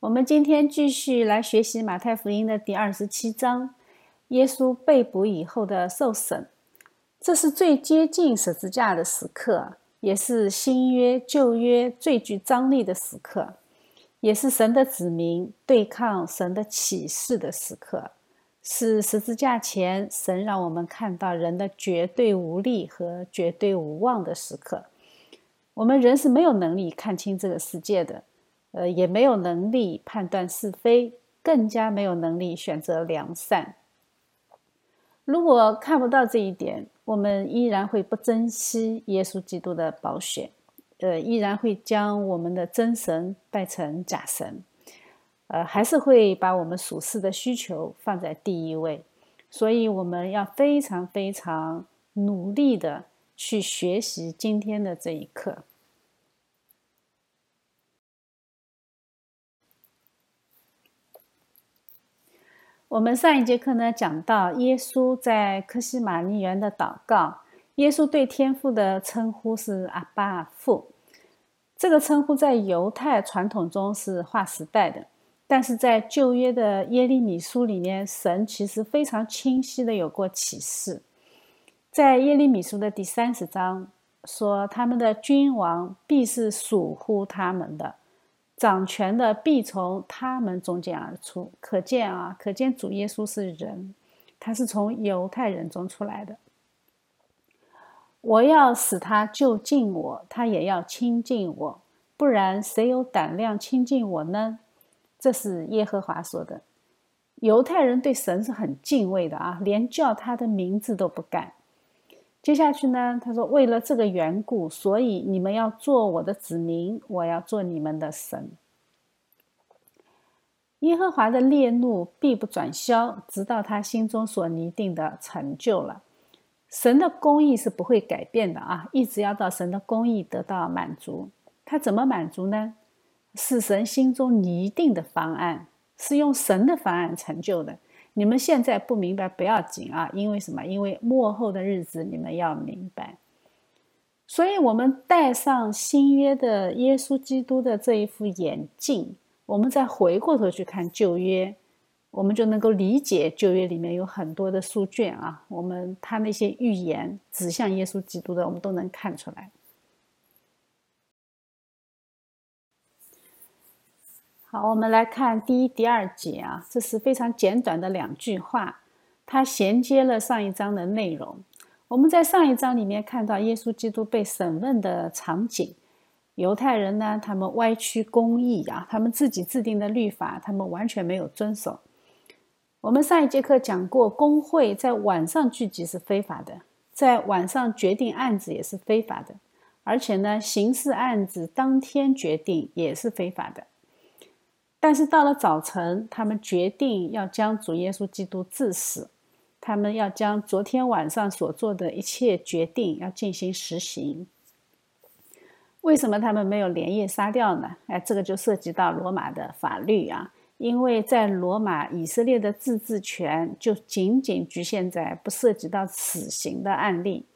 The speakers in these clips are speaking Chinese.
我们今天继续来学习马太福音的第二十七章，耶稣被捕以后的受审。这是最接近十字架的时刻，也是新约、旧约最具张力的时刻，也是神的子民对抗神的启示的时刻，是十字架前神让我们看到人的绝对无力和绝对无望的时刻。我们人是没有能力看清这个世界的。呃，也没有能力判断是非，更加没有能力选择良善。如果看不到这一点，我们依然会不珍惜耶稣基督的宝血，呃，依然会将我们的真神拜成假神，呃，还是会把我们属世的需求放在第一位。所以，我们要非常非常努力的去学习今天的这一课。我们上一节课呢讲到耶稣在科西玛尼园的祷告，耶稣对天父的称呼是阿爸父，这个称呼在犹太传统中是划时代的，但是在旧约的耶利米书里面，神其实非常清晰的有过启示，在耶利米书的第三十章说，他们的君王必是属乎他们的。掌权的必从他们中间而出，可见啊，可见主耶稣是人，他是从犹太人中出来的。我要使他就近我，他也要亲近我，不然谁有胆量亲近我呢？这是耶和华说的。犹太人对神是很敬畏的啊，连叫他的名字都不敢。接下去呢？他说：“为了这个缘故，所以你们要做我的子民，我要做你们的神。耶和华的烈怒必不转消，直到他心中所拟定的成就了。神的公义是不会改变的啊，一直要到神的公义得到满足。他怎么满足呢？是神心中拟定的方案，是用神的方案成就的。”你们现在不明白不要紧啊，因为什么？因为末后的日子你们要明白。所以，我们戴上新约的耶稣基督的这一副眼镜，我们再回过头去看旧约，我们就能够理解旧约里面有很多的书卷啊，我们他那些预言指向耶稣基督的，我们都能看出来。好，我们来看第一、第二节啊，这是非常简短的两句话，它衔接了上一章的内容。我们在上一章里面看到耶稣基督被审问的场景，犹太人呢，他们歪曲公义啊，他们自己制定的律法，他们完全没有遵守。我们上一节课讲过，工会在晚上聚集是非法的，在晚上决定案子也是非法的，而且呢，刑事案子当天决定也是非法的。但是到了早晨，他们决定要将主耶稣基督致死，他们要将昨天晚上所做的一切决定要进行实行。为什么他们没有连夜杀掉呢？哎，这个就涉及到罗马的法律啊，因为在罗马，以色列的自治权就仅仅局限在不涉及到死刑的案例。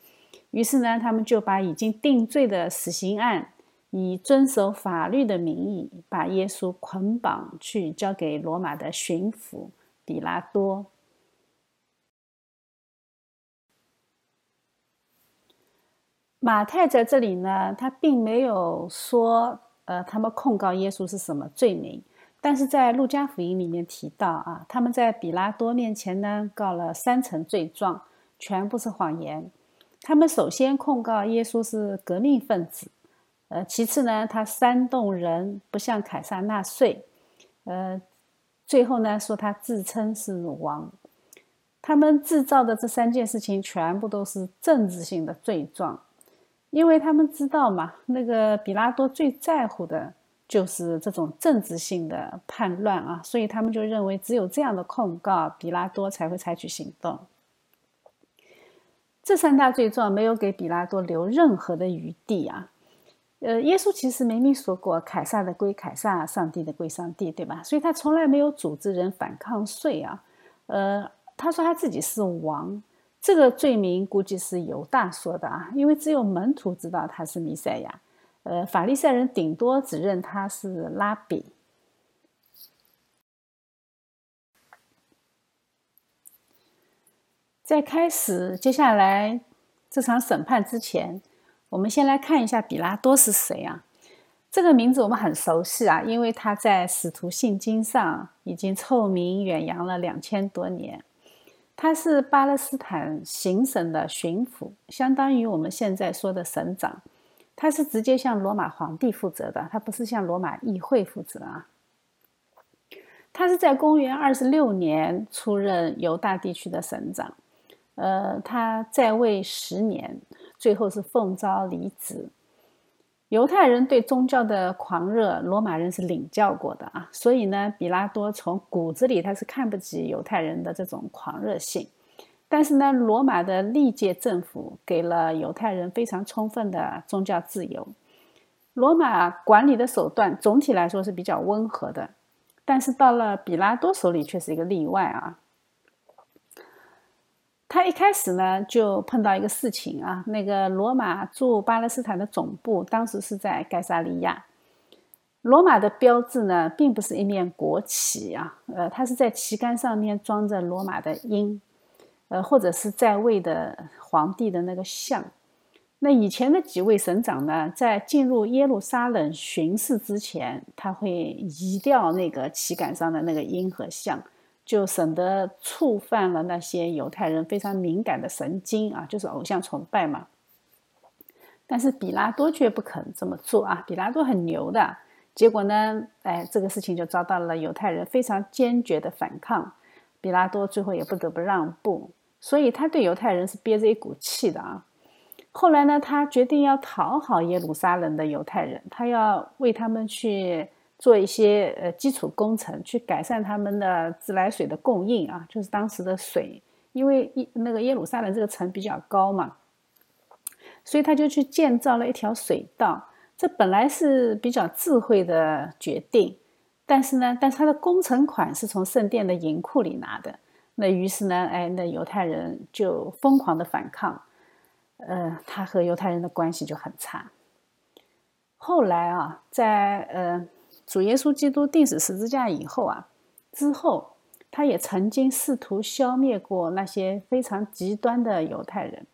于是呢，他们就把已经定罪的死刑案。以遵守法律的名义，把耶稣捆绑去交给罗马的巡抚比拉多。马太在这里呢，他并没有说，呃，他们控告耶稣是什么罪名，但是在路加福音里面提到啊，他们在比拉多面前呢告了三层罪状，全部是谎言。他们首先控告耶稣是革命分子。呃，其次呢，他煽动人不向凯撒纳税，呃，最后呢，说他自称是王，他们制造的这三件事情全部都是政治性的罪状，因为他们知道嘛，那个比拉多最在乎的就是这种政治性的叛乱啊，所以他们就认为只有这样的控告，比拉多才会采取行动。这三大罪状没有给比拉多留任何的余地啊。呃耶稣其实明明说过凯撒的归凯撒上帝的归上帝对吧？所以他从来没有组织人反抗税啊。呃他说他自己是王这个罪名估计是犹大说的啊因为只有门徒知道他是弥赛亚。呃法利赛人顶多只认他是拉比。在开始接下来这场审判之前我们先来看一下比拉多是谁啊？这个名字我们很熟悉啊，因为他在《使徒信经》上已经臭名远扬了两千多年。他是巴勒斯坦行省的巡抚，相当于我们现在说的省长。他是直接向罗马皇帝负责的，他不是向罗马议会负责啊。他是在公元二十六年出任犹大地区的省长，呃，他在位十年，最后是奉召离职。犹太人对宗教的狂热，罗马人是领教过的啊，所以呢，比拉多从骨子里他是看不起犹太人的这种狂热性。但是呢，罗马的历届政府给了犹太人非常充分的宗教自由。罗马管理的手段总体来说是比较温和的，但是到了比拉多手里却是一个例外啊。他一开始呢就碰到一个事情啊，那个罗马驻巴勒斯坦的总部当时是在盖萨利亚。罗马的标志呢并不是一面国旗啊，呃，它是在旗杆上面装着罗马的鹰。呃，或者是在位的皇帝的那个像。那以前的几位省长呢，在进入耶路撒冷巡视之前，他会移掉那个旗杆上的那个鹰和像，就省得触犯了那些犹太人非常敏感的神经啊，就是偶像崇拜嘛。但是比拉多却不肯这么做啊，比拉多很牛的。结果呢，哎，这个事情就遭到了犹太人非常坚决的反抗，比拉多最后也不得不让步。所以他对犹太人是憋着一股气的啊。后来呢，他决定要讨好耶路撒冷的犹太人，他要为他们去做一些呃基础工程，去改善他们的自来水的供应啊，就是当时的水，因为一那个耶路撒冷这个城比较高嘛，所以他就去建造了一条水道。这本来是比较智慧的决定，但是呢，但是他的工程款是从圣殿的银库里拿的。那于是呢，哎，那犹太人就疯狂的反抗，呃，他和犹太人的关系就很差。后来啊，在呃主耶稣基督钉死十字架以后啊，之后他也曾经试图消灭过那些非常极端的犹太人。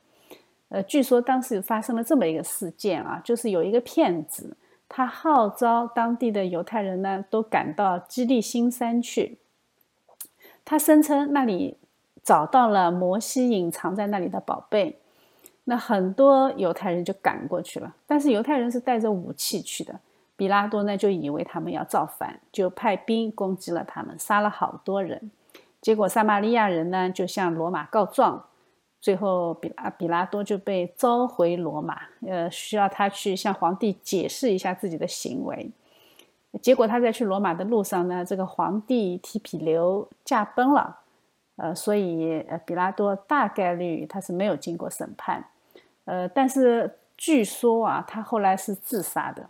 呃，据说当时发生了这么一个事件啊，就是有一个骗子，他号召当地的犹太人呢，都赶到基利新山去。他声称那里找到了摩西隐藏在那里的宝贝，那很多犹太人就赶过去了。但是犹太人是带着武器去的，比拉多呢就以为他们要造反，就派兵攻击了他们，杀了好多人。结果撒玛利亚人呢就向罗马告状，最后比拉比拉多就被召回罗马，呃，需要他去向皇帝解释一下自己的行为。结果他在去罗马的路上呢，这个皇帝提皮留驾崩了，呃，所以呃，比拉多大概率他是没有经过审判，呃，但是据说啊，他后来是自杀的。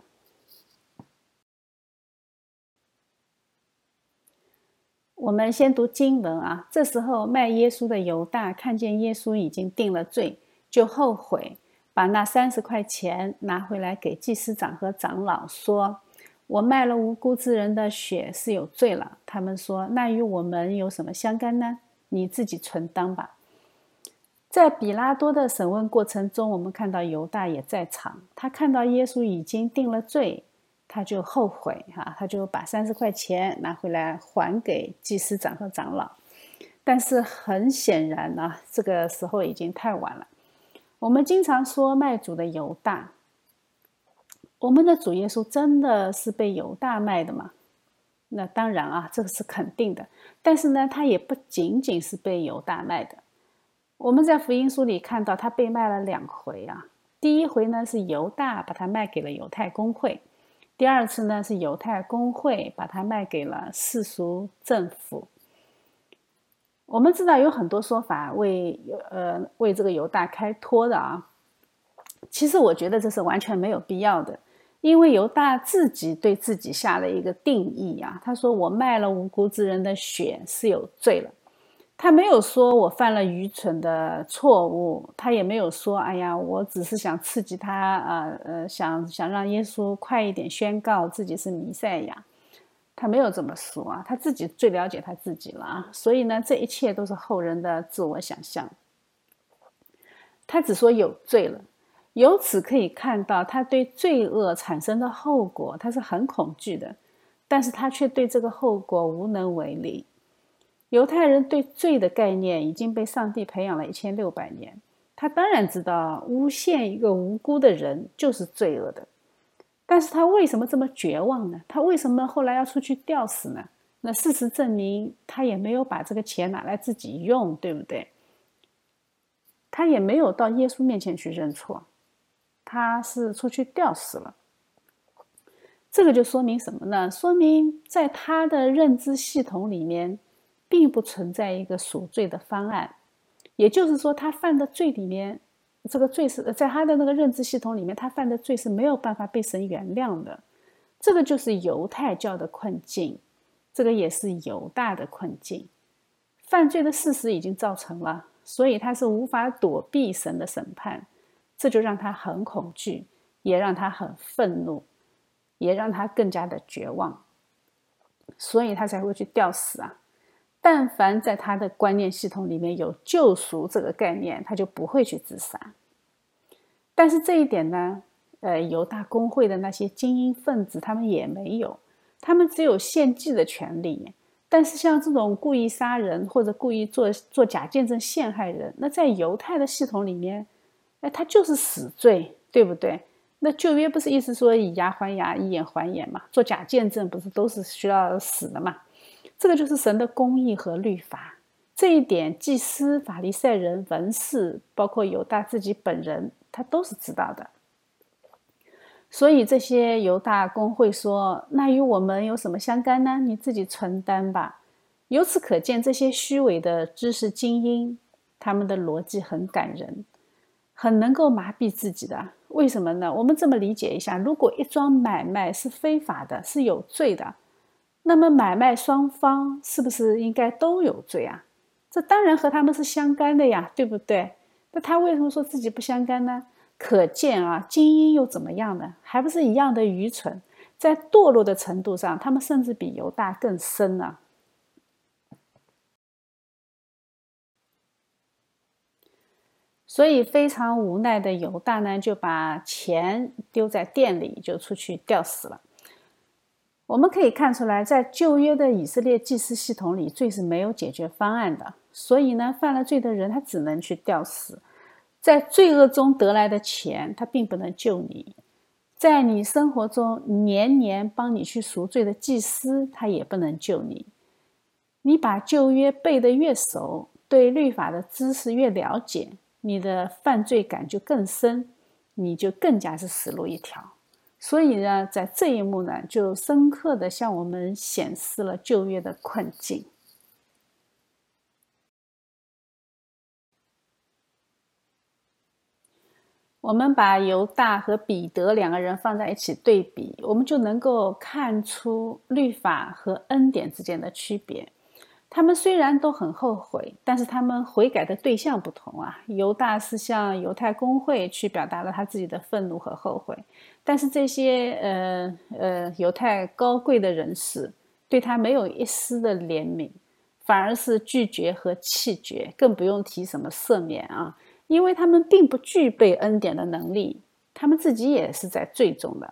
我们先读经文啊，这时候卖耶稣的犹大看见耶稣已经定了罪，就后悔，把那三十块钱拿回来给祭司长和长老说。我卖了无辜之人的血是有罪了。他们说：“那与我们有什么相干呢？你自己存当吧。”在比拉多的审问过程中，我们看到犹大也在场。他看到耶稣已经定了罪，他就后悔哈，他就把三十块钱拿回来还给祭司长和长老。但是很显然呢，这个时候已经太晚了。我们经常说卖主的犹大。我们的主耶稣真的是被犹大卖的吗？那当然啊，这个是肯定的。但是呢，他也不仅仅是被犹大卖的。我们在福音书里看到他被卖了两回啊。第一回呢是犹大把他卖给了犹太公会，第二次呢是犹太公会把它卖给了世俗政府。我们知道有很多说法为呃为这个犹大开脱的啊，其实我觉得这是完全没有必要的。因为犹大自己对自己下了一个定义啊，他说我卖了无辜之人的血是有罪了，他没有说我犯了愚蠢的错误，他也没有说哎呀，我只是想刺激他啊，呃，想想让耶稣快一点宣告自己是弥赛亚，他没有这么说啊，他自己最了解他自己了啊，所以呢，这一切都是后人的自我想象。他只说有罪了。由此可以看到，他对罪恶产生的后果，他是很恐惧的，但是他却对这个后果无能为力。犹太人对罪的概念已经被上帝培养了一千六百年，他当然知道诬陷一个无辜的人就是罪恶的，但是他为什么这么绝望呢？他为什么后来要出去吊死呢？那事实证明，他也没有把这个钱拿来自己用，对不对？他也没有到耶稣面前去认错。他是出去吊死了，这个就说明什么呢？说明在他的认知系统里面，并不存在一个赎罪的方案，也就是说，他犯的罪里面，这个罪是在他的那个认知系统里面，他犯的罪是没有办法被神原谅的。这个就是犹太教的困境，这个也是犹大的困境。犯罪的事实已经造成了，所以他是无法躲避神的审判。这就让他很恐惧，也让他很愤怒，也让他更加的绝望，所以他才会去吊死啊！但凡在他的观念系统里面有救赎这个概念，他就不会去自杀。但是这一点呢，呃，犹大公会的那些精英分子他们也没有，他们只有献祭的权利。但是像这种故意杀人或者故意做做假见证陷害人，那在犹太的系统里面。哎，他就是死罪，对不对？那旧约不是意思说以牙还牙，以眼还眼嘛？做假见证不是都是需要死的嘛？这个就是神的公义和律法。这一点，祭司、法利赛人、文士，包括犹大自己本人，他都是知道的。所以这些犹大公会说：“那与我们有什么相干呢？你自己承担吧。”由此可见，这些虚伪的知识精英，他们的逻辑很感人。很能够麻痹自己的，为什么呢？我们这么理解一下：如果一桩买卖是非法的，是有罪的，那么买卖双方是不是应该都有罪啊？这当然和他们是相干的呀，对不对？那他为什么说自己不相干呢？可见啊，精英又怎么样呢？还不是一样的愚蠢，在堕落的程度上，他们甚至比犹大更深呢。所以非常无奈的犹大呢，就把钱丢在店里，就出去吊死了。我们可以看出来，在旧约的以色列祭司系统里，罪是没有解决方案的。所以呢，犯了罪的人他只能去吊死。在罪恶中得来的钱，他并不能救你；在你生活中年年帮你去赎罪的祭司，他也不能救你。你把旧约背得越熟，对律法的知识越了解。你的犯罪感就更深，你就更加是死路一条。所以呢，在这一幕呢，就深刻的向我们显示了旧约的困境。我们把犹大和彼得两个人放在一起对比，我们就能够看出律法和恩典之间的区别。他们虽然都很后悔，但是他们悔改的对象不同啊。犹大是向犹太公会去表达了他自己的愤怒和后悔，但是这些呃呃犹太高贵的人士对他没有一丝的怜悯，反而是拒绝和弃绝，更不用提什么赦免啊，因为他们并不具备恩典的能力，他们自己也是在最终的。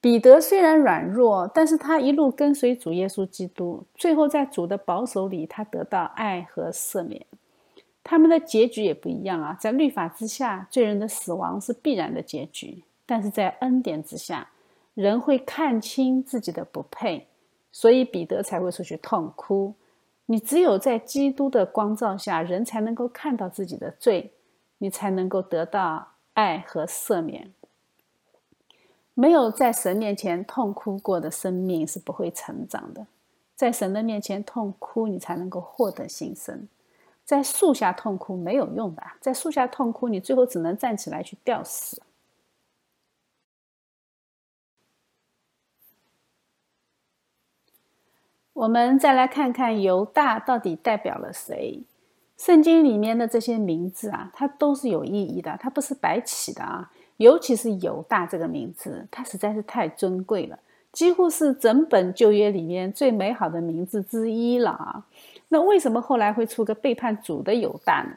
彼得虽然软弱，但是他一路跟随主耶稣基督，最后在主的保守里，他得到爱和赦免。他们的结局也不一样啊，在律法之下，罪人的死亡是必然的结局；但是在恩典之下，人会看清自己的不配，所以彼得才会出去痛哭。你只有在基督的光照下，人才能够看到自己的罪，你才能够得到爱和赦免。没有在神面前痛哭过的生命是不会成长的，在神的面前痛哭，你才能够获得新生。在树下痛哭没有用的，在树下痛哭，你最后只能站起来去吊死。我们再来看看犹大到底代表了谁？圣经里面的这些名字啊，它都是有意义的，它不是白起的啊。尤其是犹大这个名字，它实在是太尊贵了，几乎是整本旧约里面最美好的名字之一了啊！那为什么后来会出个背叛主的犹大呢？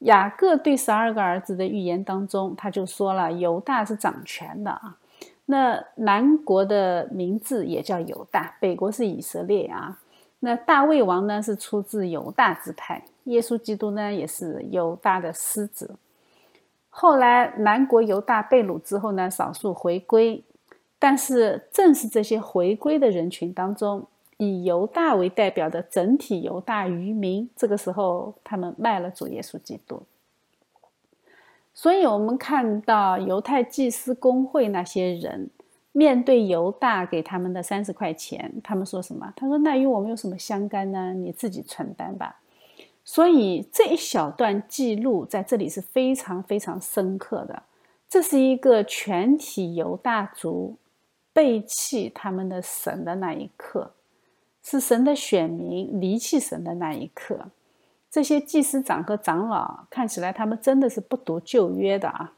雅各对十二个儿子的预言当中，他就说了犹大是掌权的啊。那南国的名字也叫犹大，北国是以色列啊。那大卫王呢是出自犹大支派，耶稣基督呢也是犹大的狮子。后来南国犹大被掳之后呢，少数回归，但是正是这些回归的人群当中。以犹大为代表的整体犹大渔民，这个时候他们卖了主耶稣基督。所以，我们看到犹太祭司工会那些人面对犹大给他们的三十块钱，他们说什么？他说：“那与我们有什么相干呢？你自己承担吧。”所以这一小段记录在这里是非常非常深刻的。这是一个全体犹大族背弃他们的神的那一刻。是神的选民离弃神的那一刻，这些祭司长和长老看起来他们真的是不读旧约的啊。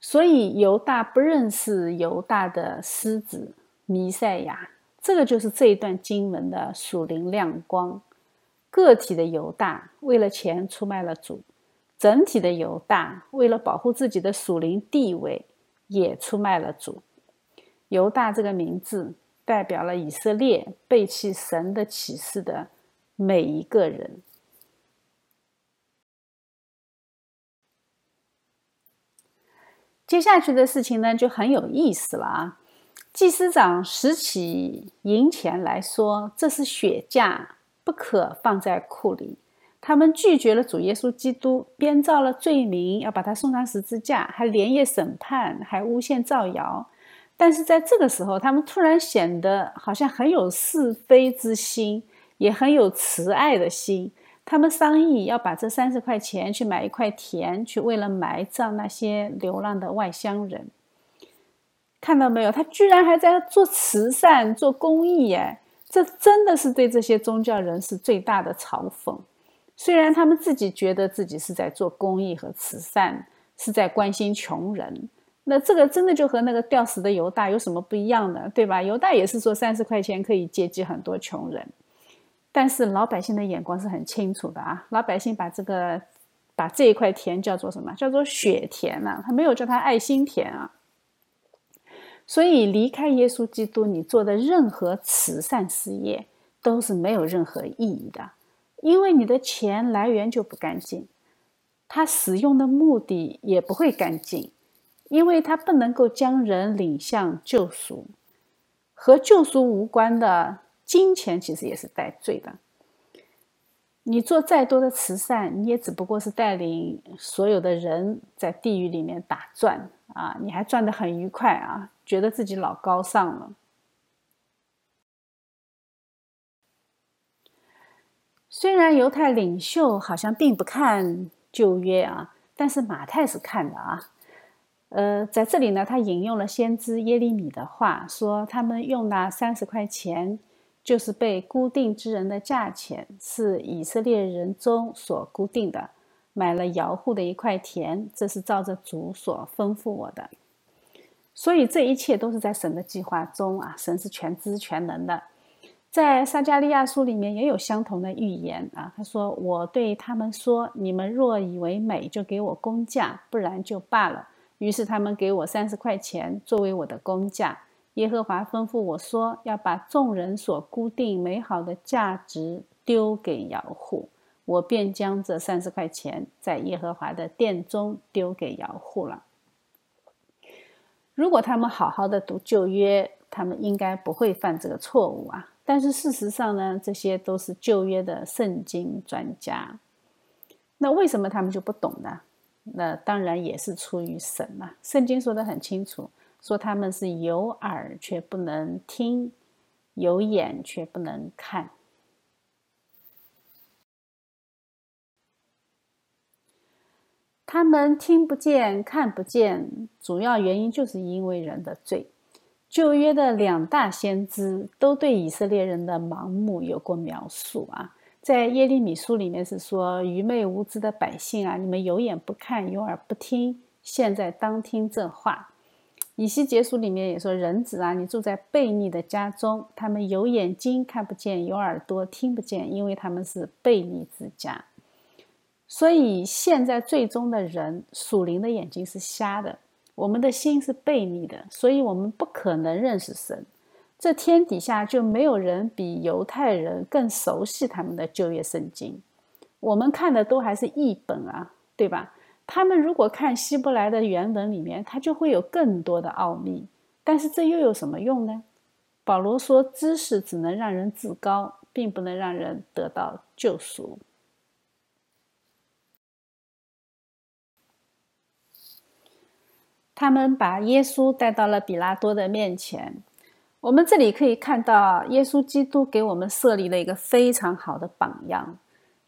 所以犹大不认识犹大的狮子弥赛亚，这个就是这一段经文的属灵亮光。个体的犹大为了钱出卖了主，整体的犹大为了保护自己的属灵地位也出卖了主。犹大这个名字。代表了以色列背弃神的启示的每一个人。接下去的事情呢，就很有意思了啊！祭司长拾起银钱来说：“这是血价，不可放在库里。”他们拒绝了主耶稣基督，编造了罪名，要把他送上十字架，还连夜审判，还诬陷造谣。但是在这个时候，他们突然显得好像很有是非之心，也很有慈爱的心。他们商议要把这三十块钱去买一块田，去为了埋葬那些流浪的外乡人。看到没有？他居然还在做慈善、做公益，哎，这真的是对这些宗教人士最大的嘲讽。虽然他们自己觉得自己是在做公益和慈善，是在关心穷人。那这个真的就和那个吊死的犹大有什么不一样的，对吧？犹大也是说三十块钱可以接济很多穷人，但是老百姓的眼光是很清楚的啊。老百姓把这个把这一块田叫做什么？叫做血田啊，他没有叫他爱心田啊。所以离开耶稣基督，你做的任何慈善事业都是没有任何意义的，因为你的钱来源就不干净，它使用的目的也不会干净。因为它不能够将人领向救赎，和救赎无关的金钱其实也是带罪的。你做再多的慈善，你也只不过是带领所有的人在地狱里面打转啊！你还转得很愉快啊，觉得自己老高尚了。虽然犹太领袖好像并不看旧约啊，但是马太是看的啊。呃，在这里呢，他引用了先知耶利米的话，说他们用那三十块钱，就是被固定之人的价钱，是以色列人中所固定的，买了摇户的一块田，这是照着主所吩咐我的。所以这一切都是在神的计划中啊，神是全知全能的。在撒加利亚书里面也有相同的预言啊，他说：“我对他们说，你们若以为美，就给我工价，不然就罢了。”于是他们给我三十块钱作为我的工价。耶和华吩咐我说：“要把众人所固定美好的价值丢给摇户。”我便将这三十块钱在耶和华的殿中丢给摇户了。如果他们好好的读旧约，他们应该不会犯这个错误啊。但是事实上呢，这些都是旧约的圣经专家。那为什么他们就不懂呢？那当然也是出于神嘛。圣经说的很清楚，说他们是有耳却不能听，有眼却不能看。他们听不见、看不见，主要原因就是因为人的罪。旧约的两大先知都对以色列人的盲目有过描述啊。在耶利米书里面是说愚昧无知的百姓啊，你们有眼不看，有耳不听，现在当听这话。以西结书里面也说人子啊，你住在悖逆的家中，他们有眼睛看不见，有耳朵听不见，因为他们是悖逆之家。所以现在最终的人属灵的眼睛是瞎的，我们的心是悖逆的，所以我们不可能认识神。这天底下就没有人比犹太人更熟悉他们的旧约圣经。我们看的都还是译本啊，对吧？他们如果看希伯来的原文里面，他就会有更多的奥秘。但是这又有什么用呢？保罗说，知识只能让人自高，并不能让人得到救赎。他们把耶稣带到了比拉多的面前。我们这里可以看到，耶稣基督给我们设立了一个非常好的榜样，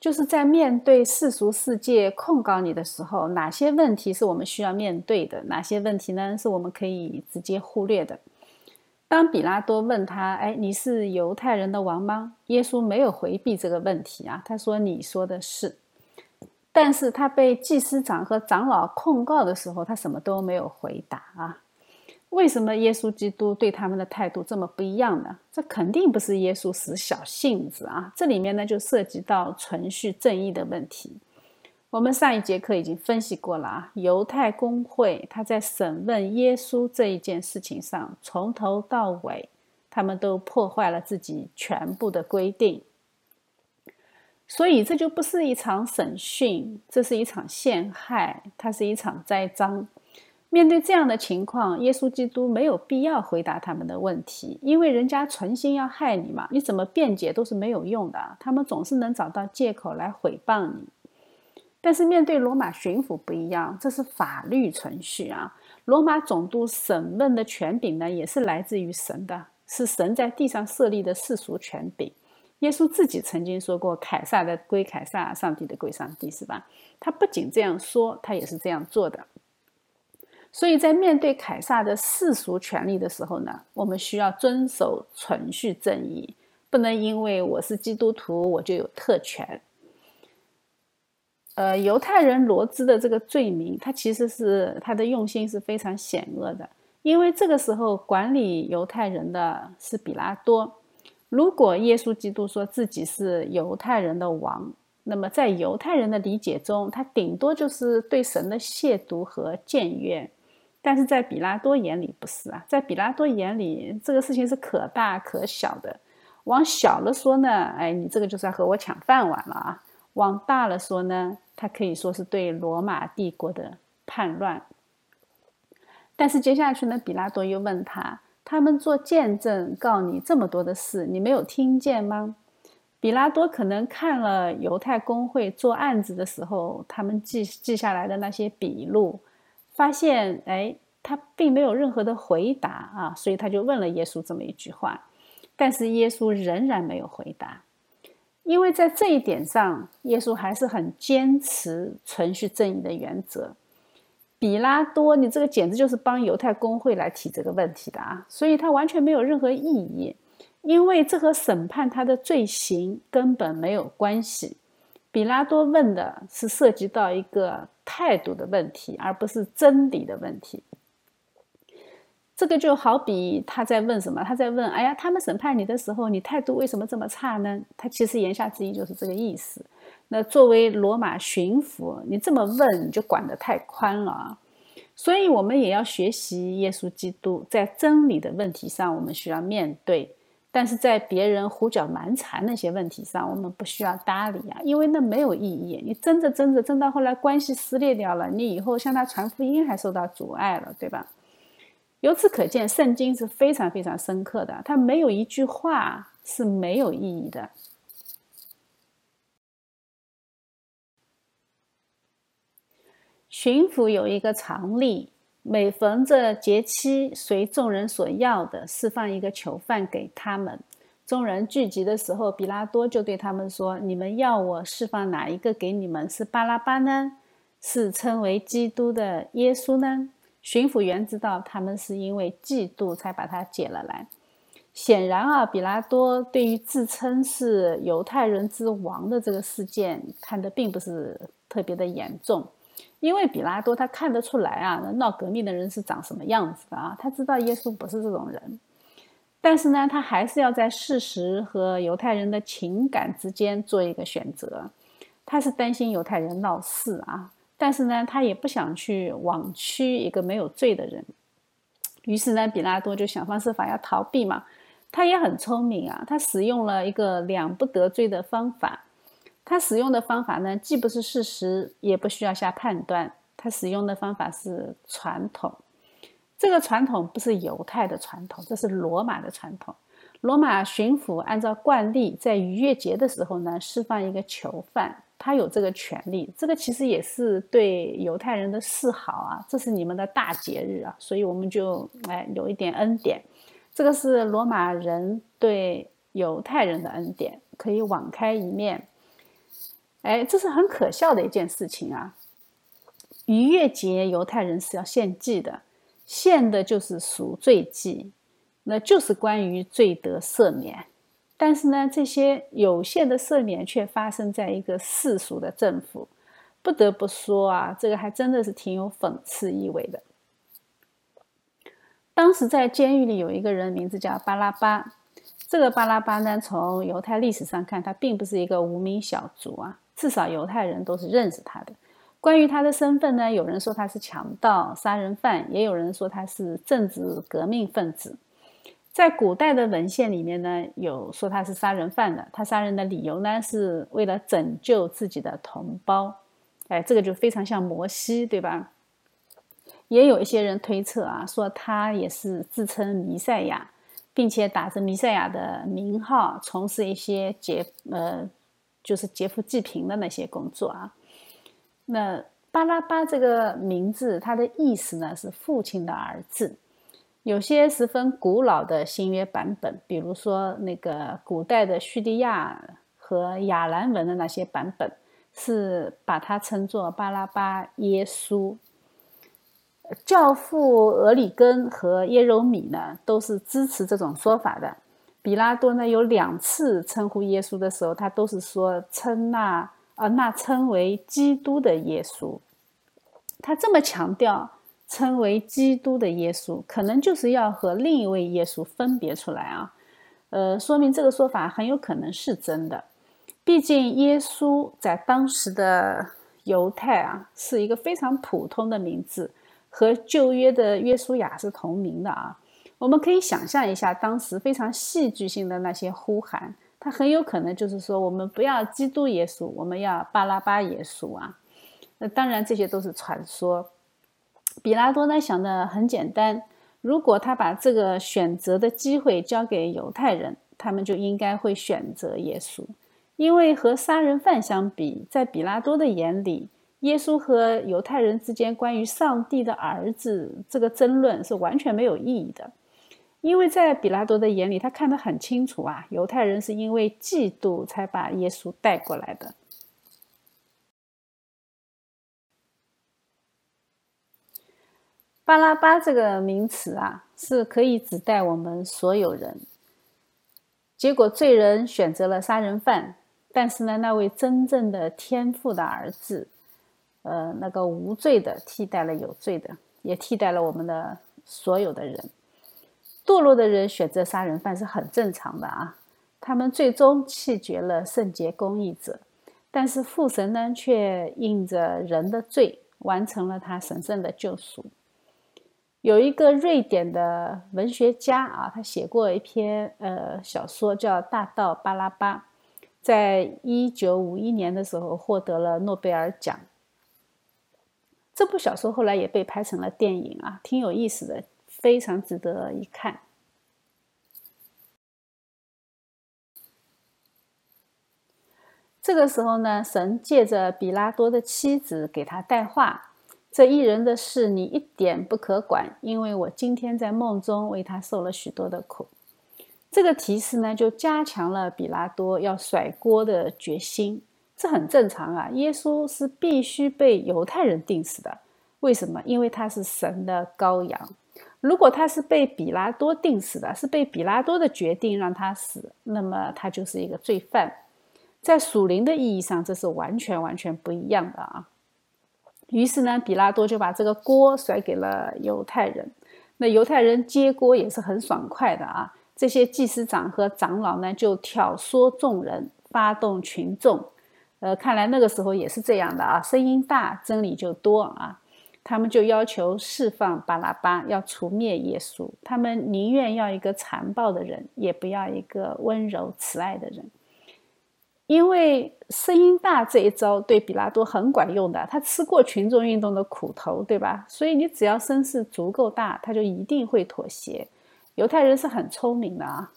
就是在面对世俗世界控告你的时候，哪些问题是我们需要面对的，哪些问题呢是我们可以直接忽略的。当比拉多问他：“哎，你是犹太人的王吗？”耶稣没有回避这个问题啊，他说：“你说的是。”但是他被祭司长和长老控告的时候，他什么都没有回答啊。为什么耶稣基督对他们的态度这么不一样呢？这肯定不是耶稣使小性子啊！这里面呢就涉及到存续正义的问题。我们上一节课已经分析过了啊，犹太公会他在审问耶稣这一件事情上，从头到尾他们都破坏了自己全部的规定。所以这就不是一场审讯，这是一场陷害，它是一场栽赃。面对这样的情况，耶稣基督没有必要回答他们的问题，因为人家存心要害你嘛，你怎么辩解都是没有用的，他们总是能找到借口来毁谤你。但是面对罗马巡抚不一样，这是法律程序啊，罗马总督审问的权柄呢，也是来自于神的，是神在地上设立的世俗权柄。耶稣自己曾经说过：“凯撒的归凯撒，上帝的归上帝，是吧？”他不仅这样说，他也是这样做的。所以在面对凯撒的世俗权利的时候呢，我们需要遵守存续正义，不能因为我是基督徒，我就有特权。呃，犹太人罗兹的这个罪名，他其实是他的用心是非常险恶的，因为这个时候管理犹太人的是比拉多。如果耶稣基督说自己是犹太人的王，那么在犹太人的理解中，他顶多就是对神的亵渎和僭越。但是在比拉多眼里不是啊，在比拉多眼里，这个事情是可大可小的。往小了说呢，哎，你这个就是和我抢饭碗了啊；往大了说呢，他可以说是对罗马帝国的叛乱。但是接下去呢，比拉多又问他。他们做见证告你这么多的事，你没有听见吗？比拉多可能看了犹太公会做案子的时候，他们记记下来的那些笔录，发现哎，他并没有任何的回答啊，所以他就问了耶稣这么一句话，但是耶稣仍然没有回答，因为在这一点上，耶稣还是很坚持存续正义的原则。比拉多，你这个简直就是帮犹太公会来提这个问题的啊！所以他完全没有任何意义，因为这和审判他的罪行根本没有关系。比拉多问的是涉及到一个态度的问题，而不是真理的问题。这个就好比他在问什么？他在问：哎呀，他们审判你的时候，你态度为什么这么差呢？他其实言下之意就是这个意思。那作为罗马巡抚，你这么问，你就管得太宽了啊！所以，我们也要学习耶稣基督，在真理的问题上，我们需要面对；但是在别人胡搅蛮缠那些问题上，我们不需要搭理啊，因为那没有意义。你争着争着，争到后来关系撕裂掉了，你以后向他传福音还受到阻碍了，对吧？由此可见，圣经是非常非常深刻的，它没有一句话是没有意义的。巡抚有一个常例，每逢这节期，随众人所要的，释放一个囚犯给他们。众人聚集的时候，比拉多就对他们说：“你们要我释放哪一个给你们？是巴拉巴呢？是称为基督的耶稣呢？”巡抚员知道他们是因为嫉妒才把他解了来。显然啊，比拉多对于自称是犹太人之王的这个事件看得并不是特别的严重。因为比拉多他看得出来啊，闹革命的人是长什么样子的啊？他知道耶稣不是这种人，但是呢，他还是要在事实和犹太人的情感之间做一个选择。他是担心犹太人闹事啊，但是呢，他也不想去枉屈一个没有罪的人。于是呢，比拉多就想方设法要逃避嘛。他也很聪明啊，他使用了一个两不得罪的方法。他使用的方法呢，既不是事实，也不需要下判断。他使用的方法是传统。这个传统不是犹太的传统，这是罗马的传统。罗马巡抚按照惯例，在逾越节的时候呢，释放一个囚犯，他有这个权利。这个其实也是对犹太人的示好啊，这是你们的大节日啊，所以我们就哎有一点恩典。这个是罗马人对犹太人的恩典，可以网开一面。哎，这是很可笑的一件事情啊！逾越节犹太人是要献祭的，献的就是赎罪祭，那就是关于罪得赦免。但是呢，这些有限的赦免却发生在一个世俗的政府，不得不说啊，这个还真的是挺有讽刺意味的。当时在监狱里有一个人，名字叫巴拉巴。这个巴拉巴呢，从犹太历史上看，他并不是一个无名小卒啊，至少犹太人都是认识他的。关于他的身份呢，有人说他是强盗、杀人犯，也有人说他是政治革命分子。在古代的文献里面呢，有说他是杀人犯的。他杀人的理由呢，是为了拯救自己的同胞。哎，这个就非常像摩西，对吧？也有一些人推测啊，说他也是自称弥赛亚，并且打着弥赛亚的名号，从事一些解呃，就是劫富济贫的那些工作啊。那巴拉巴这个名字，它的意思呢是父亲的儿子。有些十分古老的新约版本，比如说那个古代的叙利亚和亚兰文的那些版本，是把它称作巴拉巴耶稣。教父俄里根和耶柔米呢，都是支持这种说法的。比拉多呢，有两次称呼耶稣的时候，他都是说称那啊那称为基督的耶稣。他这么强调称为基督的耶稣，可能就是要和另一位耶稣分别出来啊。呃，说明这个说法很有可能是真的。毕竟耶稣在当时的犹太啊，是一个非常普通的名字。和旧约的约书亚是同名的啊，我们可以想象一下当时非常戏剧性的那些呼喊，他很有可能就是说我们不要基督耶稣，我们要巴拉巴耶稣啊。那当然这些都是传说。比拉多呢想的很简单，如果他把这个选择的机会交给犹太人，他们就应该会选择耶稣，因为和杀人犯相比，在比拉多的眼里。耶稣和犹太人之间关于上帝的儿子这个争论是完全没有意义的，因为在比拉多的眼里，他看得很清楚啊，犹太人是因为嫉妒才把耶稣带过来的。巴拉巴这个名词啊，是可以指代我们所有人。结果罪人选择了杀人犯，但是呢，那位真正的天父的儿子。呃，那个无罪的替代了有罪的，也替代了我们的所有的人。堕落的人选择杀人犯是很正常的啊，他们最终弃绝了圣洁公义者，但是父神呢，却应着人的罪，完成了他神圣的救赎。有一个瑞典的文学家啊，他写过一篇呃小说，叫《大道巴拉巴》，在一九五一年的时候获得了诺贝尔奖。这部小说后来也被拍成了电影啊，挺有意思的，非常值得一看。这个时候呢，神借着比拉多的妻子给他带话：“这一人的事你一点不可管，因为我今天在梦中为他受了许多的苦。”这个提示呢，就加强了比拉多要甩锅的决心。这很正常啊！耶稣是必须被犹太人定死的，为什么？因为他是神的羔羊。如果他是被比拉多定死的，是被比拉多的决定让他死，那么他就是一个罪犯。在属灵的意义上，这是完全完全不一样的啊！于是呢，比拉多就把这个锅甩给了犹太人。那犹太人接锅也是很爽快的啊！这些祭司长和长老呢，就挑唆众人，发动群众。呃，看来那个时候也是这样的啊，声音大，真理就多啊。他们就要求释放巴拉巴，要除灭耶稣。他们宁愿要一个残暴的人，也不要一个温柔慈爱的人。因为声音大这一招对比拉多很管用的，他吃过群众运动的苦头，对吧？所以你只要声势足够大，他就一定会妥协。犹太人是很聪明的啊。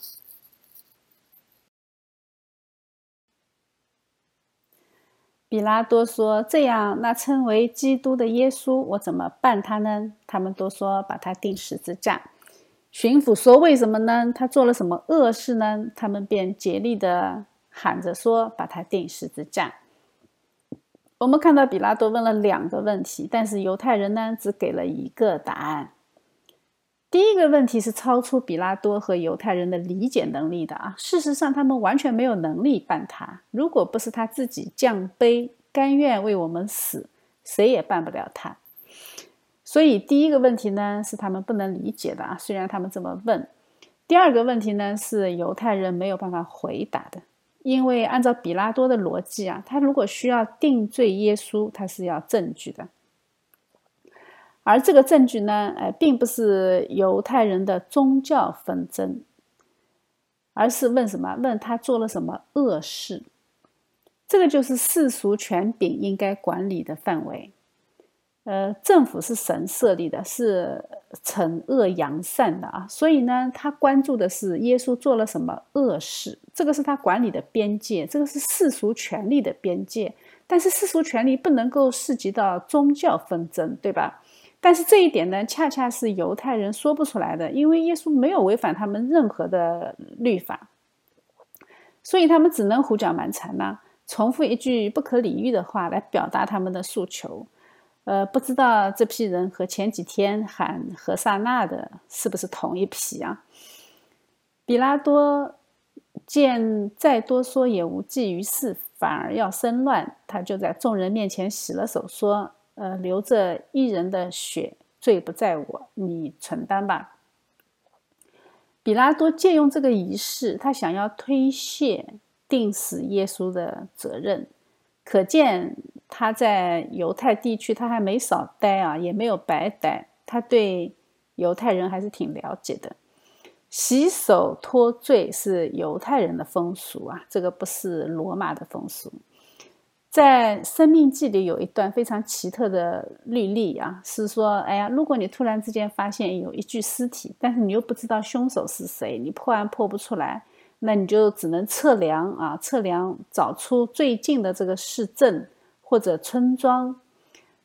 比拉多说：“这样，那称为基督的耶稣，我怎么办他呢？”他们都说把他钉十字架。巡抚说：“为什么呢？他做了什么恶事呢？”他们便竭力的喊着说：“把他钉十字架。”我们看到比拉多问了两个问题，但是犹太人呢只给了一个答案。第一个问题是超出比拉多和犹太人的理解能力的啊！事实上，他们完全没有能力办他。如果不是他自己降卑，甘愿为我们死，谁也办不了他。所以，第一个问题呢是他们不能理解的啊！虽然他们这么问。第二个问题呢是犹太人没有办法回答的，因为按照比拉多的逻辑啊，他如果需要定罪耶稣，他是要证据的。而这个证据呢，呃，并不是犹太人的宗教纷争，而是问什么？问他做了什么恶事？这个就是世俗权柄应该管理的范围。呃，政府是神设立的，是惩恶扬善的啊，所以呢，他关注的是耶稣做了什么恶事，这个是他管理的边界，这个是世俗权力的边界。但是世俗权力不能够涉及到宗教纷争，对吧？但是这一点呢，恰恰是犹太人说不出来的，因为耶稣没有违反他们任何的律法，所以他们只能胡搅蛮缠呐，重复一句不可理喻的话来表达他们的诉求。呃，不知道这批人和前几天喊何萨那的是不是同一批啊？比拉多见再多说也无济于事，反而要生乱，他就在众人面前洗了手，说。呃，流着一人的血，罪不在我，你承担吧。比拉多借用这个仪式，他想要推卸定死耶稣的责任，可见他在犹太地区他还没少待啊，也没有白待，他对犹太人还是挺了解的。洗手脱罪是犹太人的风俗啊，这个不是罗马的风俗。在《生命记》里有一段非常奇特的律例啊，是说，哎呀，如果你突然之间发现有一具尸体，但是你又不知道凶手是谁，你破案破不出来，那你就只能测量啊，测量找出最近的这个市镇或者村庄，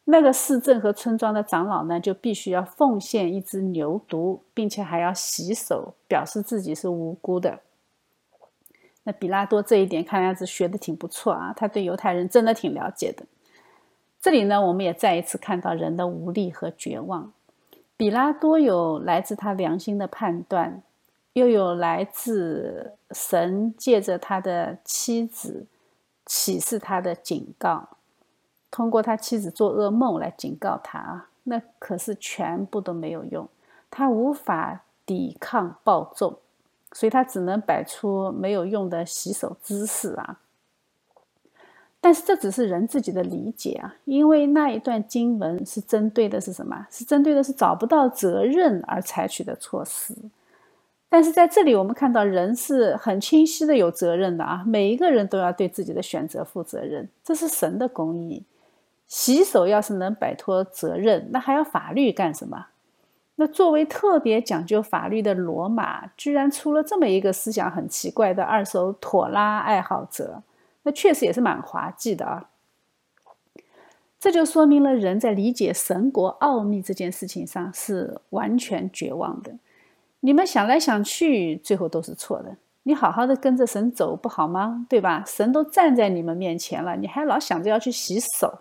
那个市镇和村庄的长老呢，就必须要奉献一只牛犊，并且还要洗手，表示自己是无辜的。那比拉多这一点看样子学的挺不错啊，他对犹太人真的挺了解的。这里呢，我们也再一次看到人的无力和绝望。比拉多有来自他良心的判断，又有来自神借着他的妻子启示他的警告，通过他妻子做噩梦来警告他啊，那可是全部都没有用，他无法抵抗暴众。所以他只能摆出没有用的洗手姿势啊！但是这只是人自己的理解啊，因为那一段经文是针对的是什么？是针对的是找不到责任而采取的措施。但是在这里，我们看到人是很清晰的有责任的啊！每一个人都要对自己的选择负责任，这是神的公义。洗手要是能摆脱责任，那还要法律干什么？那作为特别讲究法律的罗马，居然出了这么一个思想很奇怪的二手妥拉爱好者，那确实也是蛮滑稽的啊。这就说明了人在理解神国奥秘这件事情上是完全绝望的。你们想来想去，最后都是错的。你好好的跟着神走不好吗？对吧？神都站在你们面前了，你还老想着要去洗手。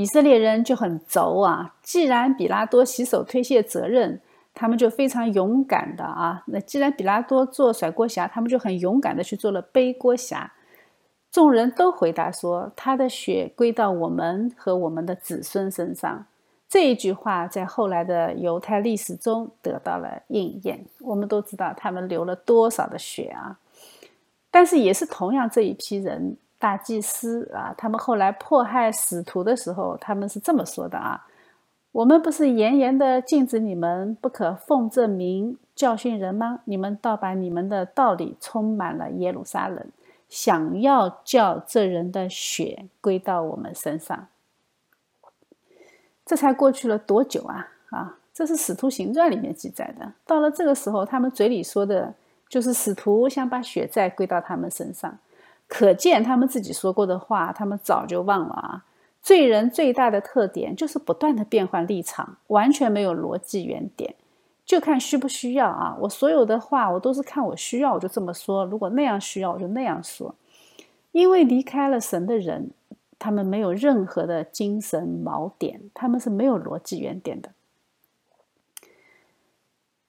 以色列人就很轴啊！既然比拉多洗手推卸责任，他们就非常勇敢的啊。那既然比拉多做甩锅侠，他们就很勇敢的去做了背锅侠。众人都回答说：“他的血归到我们和我们的子孙身上。”这一句话在后来的犹太历史中得到了应验。我们都知道他们流了多少的血啊！但是也是同样这一批人，大祭司啊，他们后来迫害使徒的时候，他们是这么说的啊：“我们不是严严的禁止你们不可奉这名教训人吗？你们倒把你们的道理充满了耶路撒冷，想要叫这人的血归到我们身上。”这才过去了多久啊？啊，这是《使徒行传》里面记载的。到了这个时候，他们嘴里说的就是使徒想把血债归到他们身上，可见他们自己说过的话，他们早就忘了啊。罪人最大的特点就是不断的变换立场，完全没有逻辑原点，就看需不需要啊。我所有的话，我都是看我需要，我就这么说；如果那样需要，我就那样说。因为离开了神的人。他们没有任何的精神锚点，他们是没有逻辑原点的。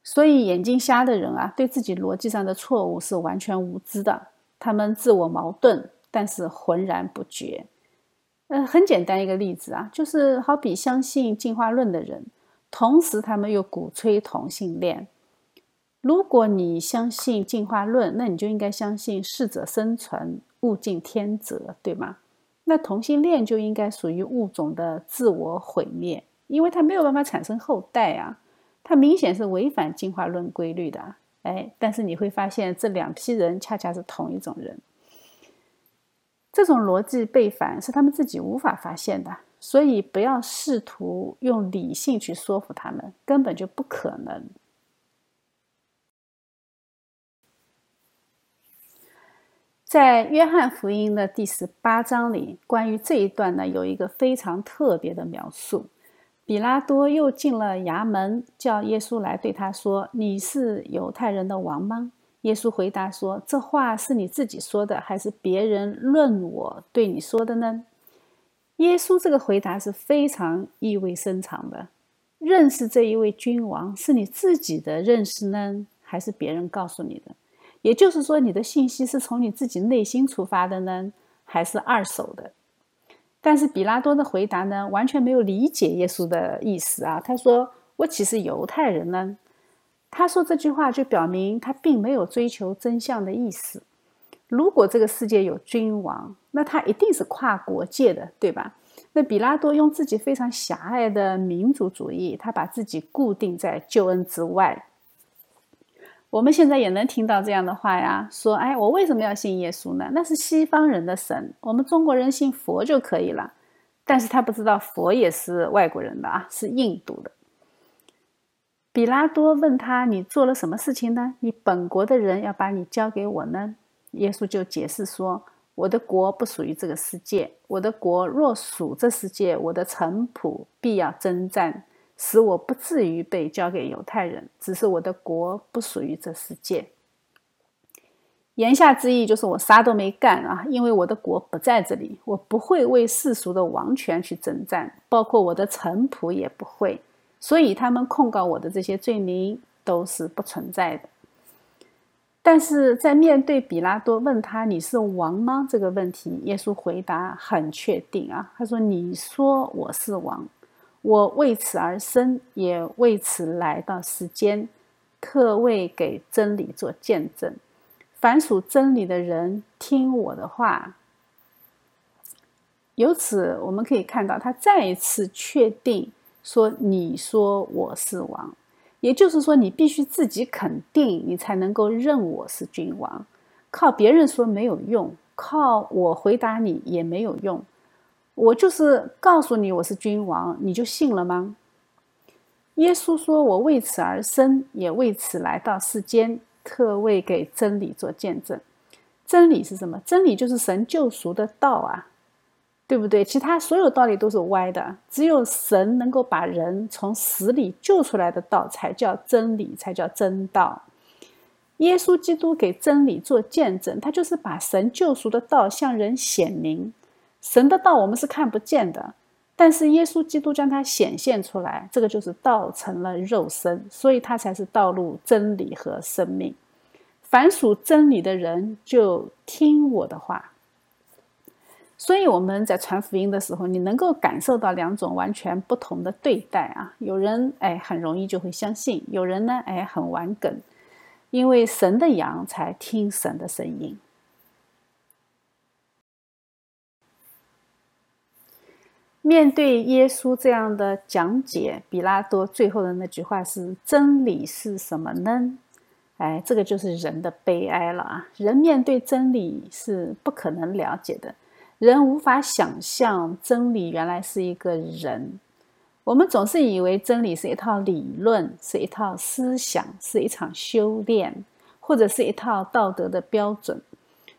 所以眼睛瞎的人啊，对自己逻辑上的错误是完全无知的。他们自我矛盾，但是浑然不觉。呃，很简单一个例子啊，就是好比相信进化论的人，同时他们又鼓吹同性恋。如果你相信进化论，那你就应该相信适者生存，物竞天择，对吗？那同性恋就应该属于物种的自我毁灭，因为它没有办法产生后代啊，它明显是违反进化论规律的。哎，但是你会发现这两批人恰恰是同一种人，这种逻辑背反是他们自己无法发现的，所以不要试图用理性去说服他们，根本就不可能。在约翰福音的第十八章里，关于这一段呢，有一个非常特别的描述。比拉多又进了衙门，叫耶稣来对他说：“你是犹太人的王吗？”耶稣回答说：“这话是你自己说的，还是别人论我对你说的呢？”耶稣这个回答是非常意味深长的。认识这一位君王，是你自己的认识呢，还是别人告诉你的？也就是说，你的信息是从你自己内心出发的呢，还是二手的？但是比拉多的回答呢，完全没有理解耶稣的意思啊！他说：“我岂是犹太人呢？”他说这句话就表明他并没有追求真相的意思。如果这个世界有君王，那他一定是跨国界的，对吧？那比拉多用自己非常狭隘的民族主义，他把自己固定在救恩之外。我们现在也能听到这样的话呀，说：“哎，我为什么要信耶稣呢？那是西方人的神，我们中国人信佛就可以了。”但是他不知道佛也是外国人的啊，是印度的。比拉多问他：“你做了什么事情呢？你本国的人要把你交给我呢？”耶稣就解释说：“我的国不属于这个世界，我的国若属这世界，我的臣仆必要征战。”使我不至于被交给犹太人，只是我的国不属于这世界。言下之意就是我啥都没干啊，因为我的国不在这里，我不会为世俗的王权去征战，包括我的臣仆也不会。所以他们控告我的这些罪名都是不存在的。但是在面对比拉多问他你是王吗这个问题，耶稣回答很确定啊，他说：“你说我是王。”我为此而生，也为此来到世间，特为给真理做见证。凡属真理的人听我的话。由此我们可以看到，他再一次确定说：“你说我是王，也就是说，你必须自己肯定，你才能够认我是君王。靠别人说没有用，靠我回答你也没有用。”我就是告诉你我是君王，你就信了吗？耶稣说：“我为此而生，也为此来到世间，特为给真理做见证。真理是什么？真理就是神救赎的道啊，对不对？其他所有道理都是歪的，只有神能够把人从死里救出来的道，才叫真理，才叫真道。耶稣基督给真理做见证，他就是把神救赎的道向人显明。”神的道我们是看不见的，但是耶稣基督将它显现出来，这个就是道成了肉身，所以它才是道路、真理和生命。凡属真理的人就听我的话。所以我们在传福音的时候，你能够感受到两种完全不同的对待啊。有人哎很容易就会相信，有人呢哎很顽梗，因为神的羊才听神的声音。面对耶稣这样的讲解，比拉多最后的那句话是：“真理是什么呢？”哎，这个就是人的悲哀了啊！人面对真理是不可能了解的。人无法想象真理原来是一个人。我们总是以为真理是一套理论，是一套思想，是一场修炼，或者是一套道德的标准。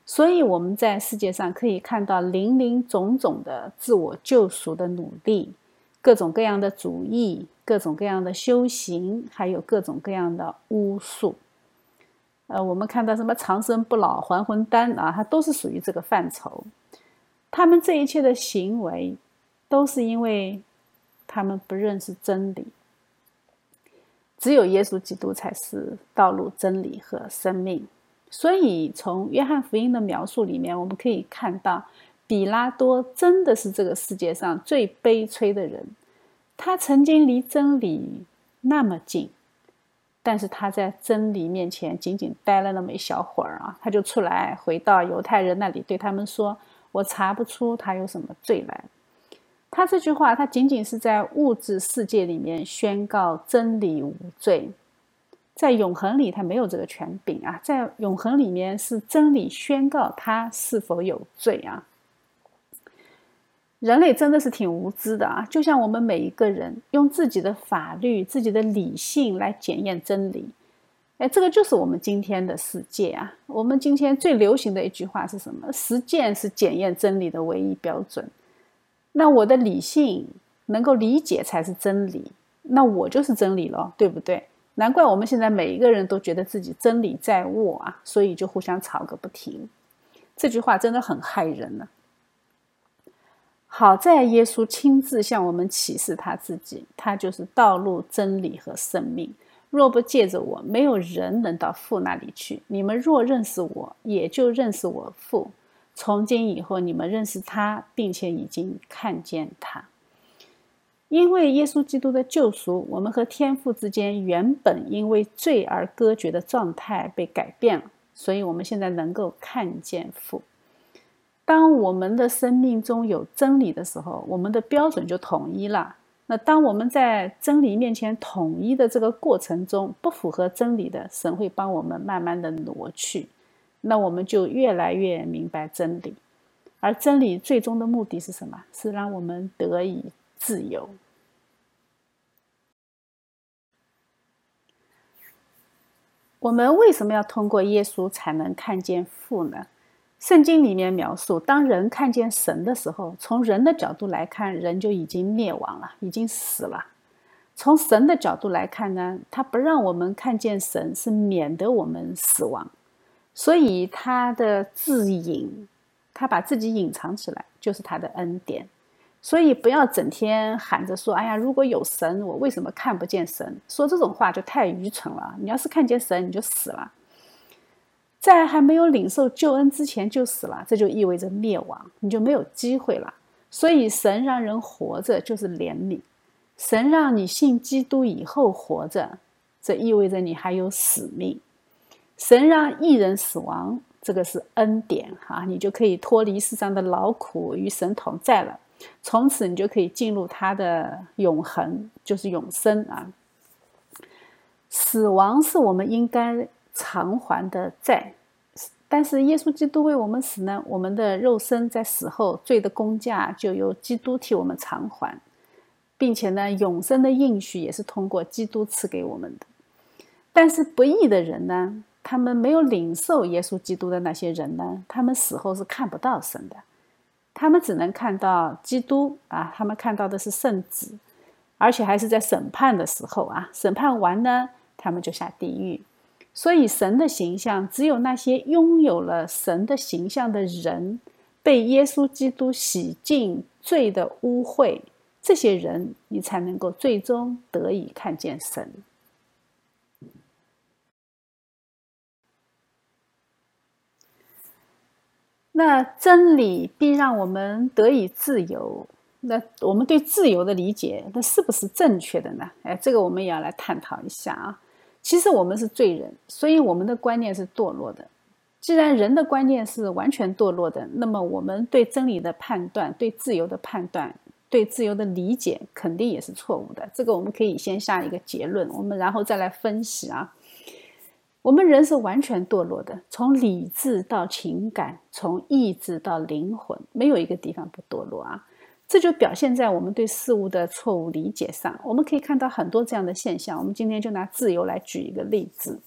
所以我们在世界上可以看到林林总总的自我救赎的努力，各种各样的主义，各种各样的修行，还有各种各样的巫术。呃，我们看到什么长生不老、还魂丹啊，它都是属于这个范畴。他们这一切的行为，都是因为他们不认识真理。只有耶稣基督才是道路、真理和生命。所以，从约翰福音的描述里面，我们可以看到，比拉多真的是这个世界上最悲催的人。他曾经离真理那么近，但是他在真理面前仅仅待了那么一小会儿啊，他就出来回到犹太人那里，对他们说。我查不出他有什么罪来。他这句话，他仅仅是在物质世界里面宣告真理无罪，在永恒里他没有这个权柄啊！在永恒里面是真理宣告他是否有罪啊！人类真的是挺无知的啊！就像我们每一个人用自己的法律、自己的理性来检验真理。哎，这个就是我们今天的世界啊！我们今天最流行的一句话是什么？实践是检验真理的唯一标准。那我的理性能够理解才是真理，那我就是真理了，对不对？难怪我们现在每一个人都觉得自己真理在握啊，所以就互相吵个不停。这句话真的很害人呢。好在耶稣亲自向我们启示他自己，他就是道路、真理和生命。若不借着我，没有人能到父那里去。你们若认识我，也就认识我父。从今以后，你们认识他，并且已经看见他。因为耶稣基督的救赎，我们和天父之间原本因为罪而隔绝的状态被改变了，所以我们现在能够看见父。当我们的生命中有真理的时候，我们的标准就统一了。那当我们在真理面前统一的这个过程中，不符合真理的，神会帮我们慢慢的挪去，那我们就越来越明白真理，而真理最终的目的是什么？是让我们得以自由。我们为什么要通过耶稣才能看见父呢？圣经里面描述，当人看见神的时候，从人的角度来看，人就已经灭亡了，已经死了；从神的角度来看呢，他不让我们看见神，是免得我们死亡。所以他的自隐，他把自己隐藏起来，就是他的恩典。所以不要整天喊着说：“哎呀，如果有神，我为什么看不见神？”说这种话就太愚蠢了。你要是看见神，你就死了。在还没有领受救恩之前就死了，这就意味着灭亡，你就没有机会了。所以神让人活着就是怜悯，神让你信基督以后活着，这意味着你还有使命。神让一人死亡，这个是恩典哈，你就可以脱离世上的劳苦，与神同在了。从此你就可以进入他的永恒，就是永生啊。死亡是我们应该。偿还的债，但是耶稣基督为我们死呢？我们的肉身在死后罪的工价就由基督替我们偿还，并且呢，永生的应许也是通过基督赐给我们的。但是不义的人呢？他们没有领受耶稣基督的那些人呢？他们死后是看不到神的，他们只能看到基督啊，他们看到的是圣子，而且还是在审判的时候啊，审判完呢，他们就下地狱。所以，神的形象只有那些拥有了神的形象的人，被耶稣基督洗净罪的污秽，这些人你才能够最终得以看见神。那真理必让我们得以自由。那我们对自由的理解，那是不是正确的呢？哎，这个我们也要来探讨一下啊。其实我们是罪人，所以我们的观念是堕落的。既然人的观念是完全堕落的，那么我们对真理的判断、对自由的判断、对自由的理解，肯定也是错误的。这个我们可以先下一个结论，我们然后再来分析啊。我们人是完全堕落的，从理智到情感，从意志到灵魂，没有一个地方不堕落啊。这就表现在我们对事物的错误理解上。我们可以看到很多这样的现象。我们今天就拿自由来举一个例子。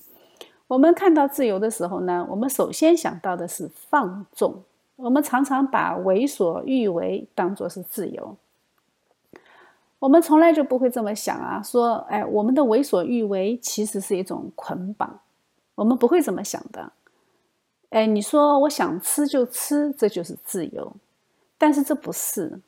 我们看到自由的时候呢，我们首先想到的是放纵。我们常常把为所欲为当作是自由。我们从来就不会这么想啊，说，哎，我们的为所欲为其实是一种捆绑。我们不会这么想的。哎，你说我想吃就吃，这就是自由，但是这不是。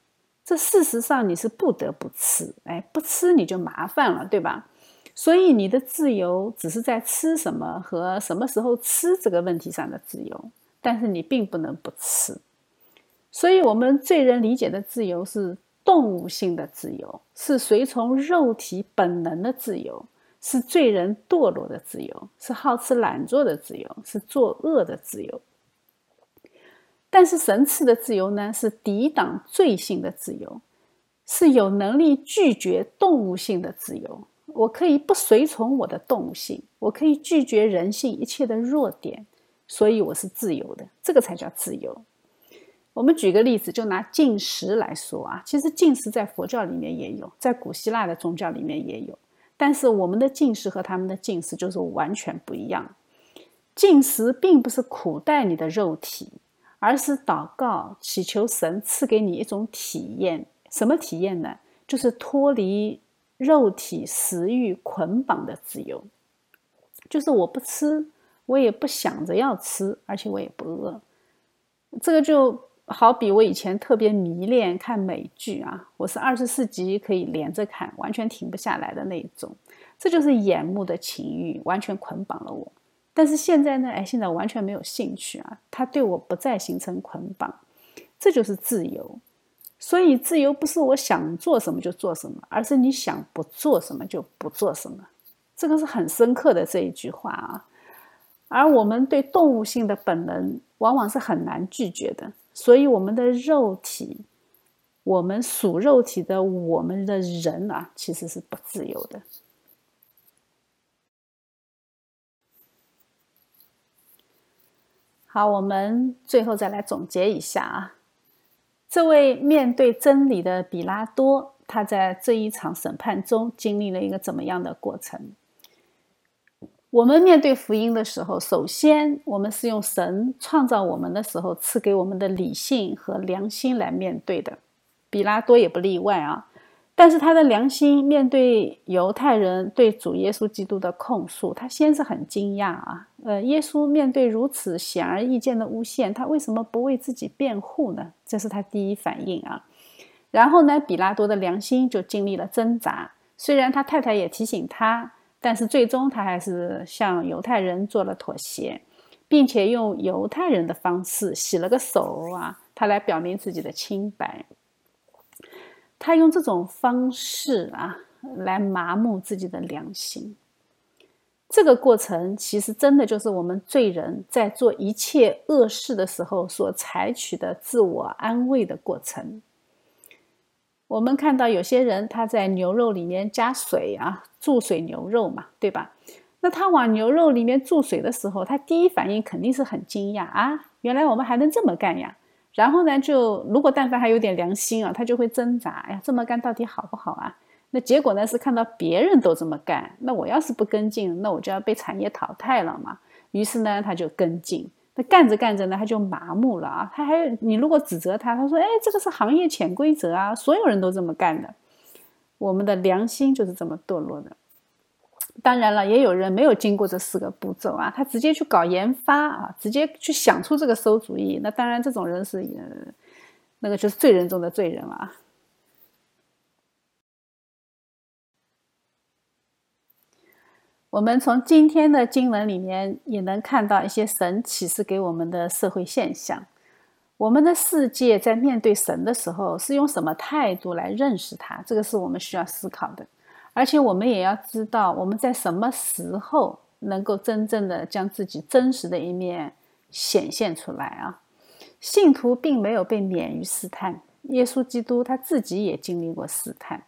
这事实上你是不得不吃，哎，不吃你就麻烦了，对吧？所以你的自由只是在吃什么和什么时候吃这个问题上的自由，但是你并不能不吃。所以，我们罪人理解的自由是动物性的自由，是随从肉体本能的自由，是罪人堕落的自由，是好吃懒做的自由，是作恶的自由。但是神赐的自由呢，是抵挡罪性的自由，是有能力拒绝动物性的自由。我可以不随从我的动物性，我可以拒绝人性一切的弱点，所以我是自由的。这个才叫自由。我们举个例子，就拿进食来说啊，其实进食在佛教里面也有，在古希腊的宗教里面也有，但是我们的进食和他们的进食就是完全不一样。进食并不是苦待你的肉体。而是祷告，祈求神赐给你一种体验。什么体验呢？就是脱离肉体食欲捆绑的自由。就是我不吃，我也不想着要吃，而且我也不饿。这个就好比我以前特别迷恋看美剧啊，我是二十四集可以连着看，完全停不下来的那一种。这就是眼目的情欲，完全捆绑了我。但是现在呢？哎，现在完全没有兴趣啊！它对我不再形成捆绑，这就是自由。所以，自由不是我想做什么就做什么，而是你想不做什么就不做什么。这个是很深刻的这一句话啊。而我们对动物性的本能，往往是很难拒绝的。所以，我们的肉体，我们属肉体的我们的人啊，其实是不自由的。好，我们最后再来总结一下啊。这位面对真理的比拉多，他在这一场审判中经历了一个怎么样的过程？我们面对福音的时候，首先我们是用神创造我们的时候赐给我们的理性和良心来面对的，比拉多也不例外啊。但是他的良心面对犹太人对主耶稣基督的控诉，他先是很惊讶啊。呃，耶稣面对如此显而易见的诬陷，他为什么不为自己辩护呢？这是他第一反应啊。然后呢，比拉多的良心就经历了挣扎。虽然他太太也提醒他，但是最终他还是向犹太人做了妥协，并且用犹太人的方式洗了个手啊，他来表明自己的清白。他用这种方式啊，来麻木自己的良心。这个过程其实真的就是我们罪人在做一切恶事的时候所采取的自我安慰的过程。我们看到有些人他在牛肉里面加水啊，注水牛肉嘛，对吧？那他往牛肉里面注水的时候，他第一反应肯定是很惊讶啊，原来我们还能这么干呀！然后呢，就如果但凡还有点良心啊，他就会挣扎。哎呀，这么干到底好不好啊？那结果呢是看到别人都这么干，那我要是不跟进，那我就要被产业淘汰了嘛。于是呢，他就跟进。那干着干着呢，他就麻木了啊。他还你如果指责他，他说：“哎，这个是行业潜规则啊，所有人都这么干的。”我们的良心就是这么堕落的。当然了，也有人没有经过这四个步骤啊，他直接去搞研发啊，直接去想出这个馊主意。那当然，这种人是呃，那个就是罪人中的罪人了啊。我们从今天的经文里面也能看到一些神启示给我们的社会现象。我们的世界在面对神的时候，是用什么态度来认识他？这个是我们需要思考的。而且我们也要知道，我们在什么时候能够真正的将自己真实的一面显现出来啊？信徒并没有被免于试探，耶稣基督他自己也经历过试探。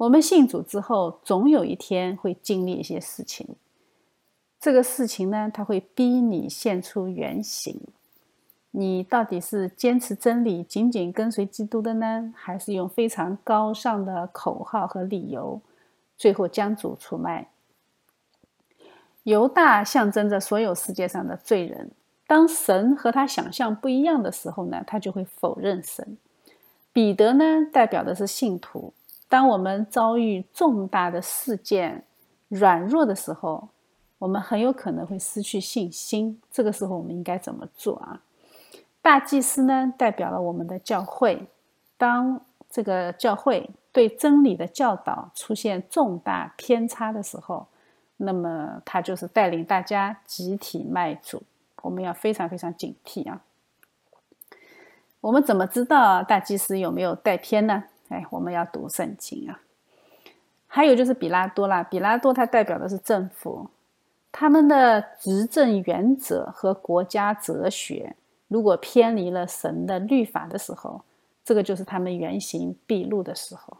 我们信主之后，总有一天会经历一些事情。这个事情呢，它会逼你现出原形。你到底是坚持真理、紧紧跟随基督的呢，还是用非常高尚的口号和理由，最后将主出卖？犹大象征着所有世界上的罪人。当神和他想象不一样的时候呢，他就会否认神。彼得呢，代表的是信徒。当我们遭遇重大的事件、软弱的时候，我们很有可能会失去信心。这个时候，我们应该怎么做啊？大祭司呢，代表了我们的教会。当这个教会对真理的教导出现重大偏差的时候，那么他就是带领大家集体卖主。我们要非常非常警惕啊！我们怎么知道大祭司有没有带偏呢？哎，我们要读圣经啊。还有就是比拉多啦，比拉多他代表的是政府，他们的执政原则和国家哲学。如果偏离了神的律法的时候，这个就是他们原形毕露的时候。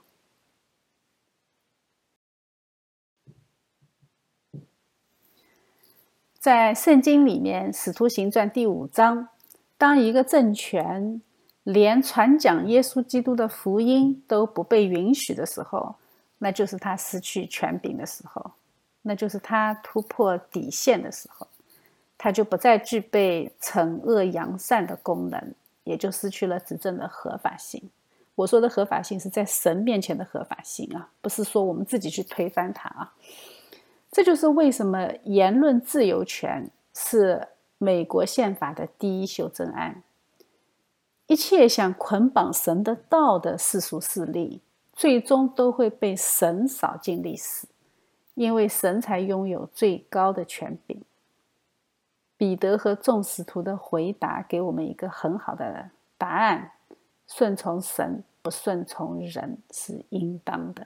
在圣经里面，《使徒行传》第五章，当一个政权连传讲耶稣基督的福音都不被允许的时候，那就是他失去权柄的时候，那就是他突破底线的时候。他就不再具备惩恶扬善的功能，也就失去了执政的合法性。我说的合法性是在神面前的合法性啊，不是说我们自己去推翻它啊。这就是为什么言论自由权是美国宪法的第一修正案。一切想捆绑神的道的世俗势力，最终都会被神扫进历史，因为神才拥有最高的权柄。彼得和众使徒的回答给我们一个很好的答案：顺从神，不顺从人是应当的。